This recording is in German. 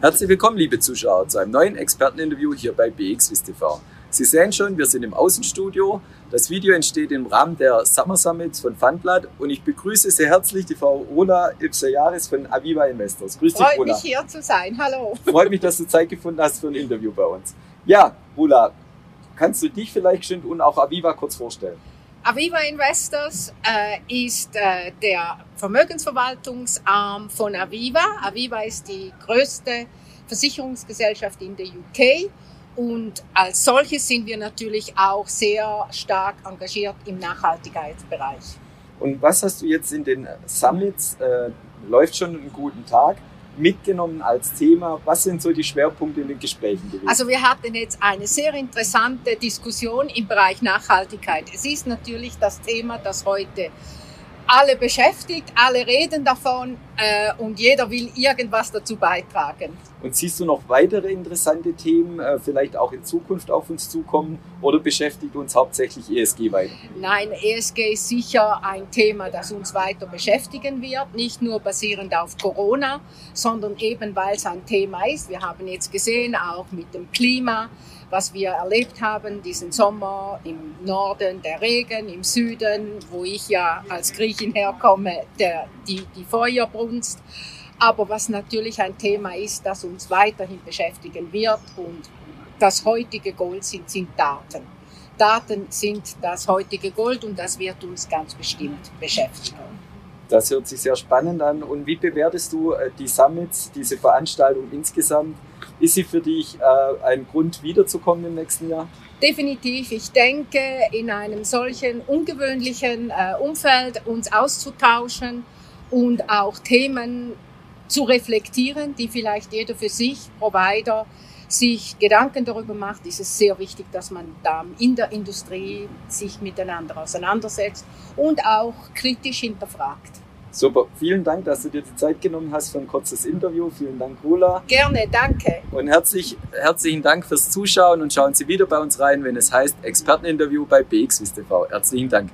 Herzlich willkommen, liebe Zuschauer, zu einem neuen Experteninterview hier bei BXWIS TV. Sie sehen schon, wir sind im Außenstudio. Das Video entsteht im Rahmen der Summer Summits von Funblatt und ich begrüße sehr herzlich die Frau Rola Ipsayaris von Aviva Investors. Grüß dich, Freut Rola. mich hier zu sein. Hallo. Freut mich, dass du Zeit gefunden hast für ein Interview bei uns. Ja, Rola, kannst du dich vielleicht und auch Aviva kurz vorstellen? Aviva Investors äh, ist äh, der Vermögensverwaltungsarm von Aviva. Aviva ist die größte Versicherungsgesellschaft in der UK und als solches sind wir natürlich auch sehr stark engagiert im Nachhaltigkeitsbereich. Und was hast du jetzt in den Summits, äh, läuft schon einen guten Tag, mitgenommen als Thema? Was sind so die Schwerpunkte in den Gesprächen gewesen? Also wir hatten jetzt eine sehr interessante Diskussion im Bereich Nachhaltigkeit. Es ist natürlich das Thema, das heute alle beschäftigt, alle reden davon äh, und jeder will irgendwas dazu beitragen. Und siehst du noch weitere interessante Themen, äh, vielleicht auch in Zukunft auf uns zukommen oder beschäftigt uns hauptsächlich ESG weiter? Nein, ESG ist sicher ein Thema, das uns weiter beschäftigen wird, nicht nur basierend auf Corona, sondern eben weil es ein Thema ist. Wir haben jetzt gesehen, auch mit dem Klima, was wir erlebt haben, diesen Sommer im Norden der Regen, im Süden, wo ich ja als Griechin herkomme, der, die, die Feuerbrunst. Aber was natürlich ein Thema ist, das uns weiterhin beschäftigen wird und das heutige Gold sind, sind Daten. Daten sind das heutige Gold und das wird uns ganz bestimmt beschäftigen. Das hört sich sehr spannend an. Und wie bewertest du äh, die Summits, diese Veranstaltung insgesamt? Ist sie für dich äh, ein Grund, wiederzukommen im nächsten Jahr? Definitiv. Ich denke, in einem solchen ungewöhnlichen äh, Umfeld uns auszutauschen und auch Themen zu reflektieren, die vielleicht jeder für sich, Provider, sich Gedanken darüber macht, ist es sehr wichtig, dass man da in der Industrie sich miteinander auseinandersetzt und auch kritisch hinterfragt. Super, vielen Dank, dass du dir die Zeit genommen hast für ein kurzes Interview. Vielen Dank, Rula. Gerne, danke. Und herzlich, herzlichen Dank fürs Zuschauen und schauen Sie wieder bei uns rein, wenn es heißt Experteninterview bei BXWIS TV. Herzlichen Dank.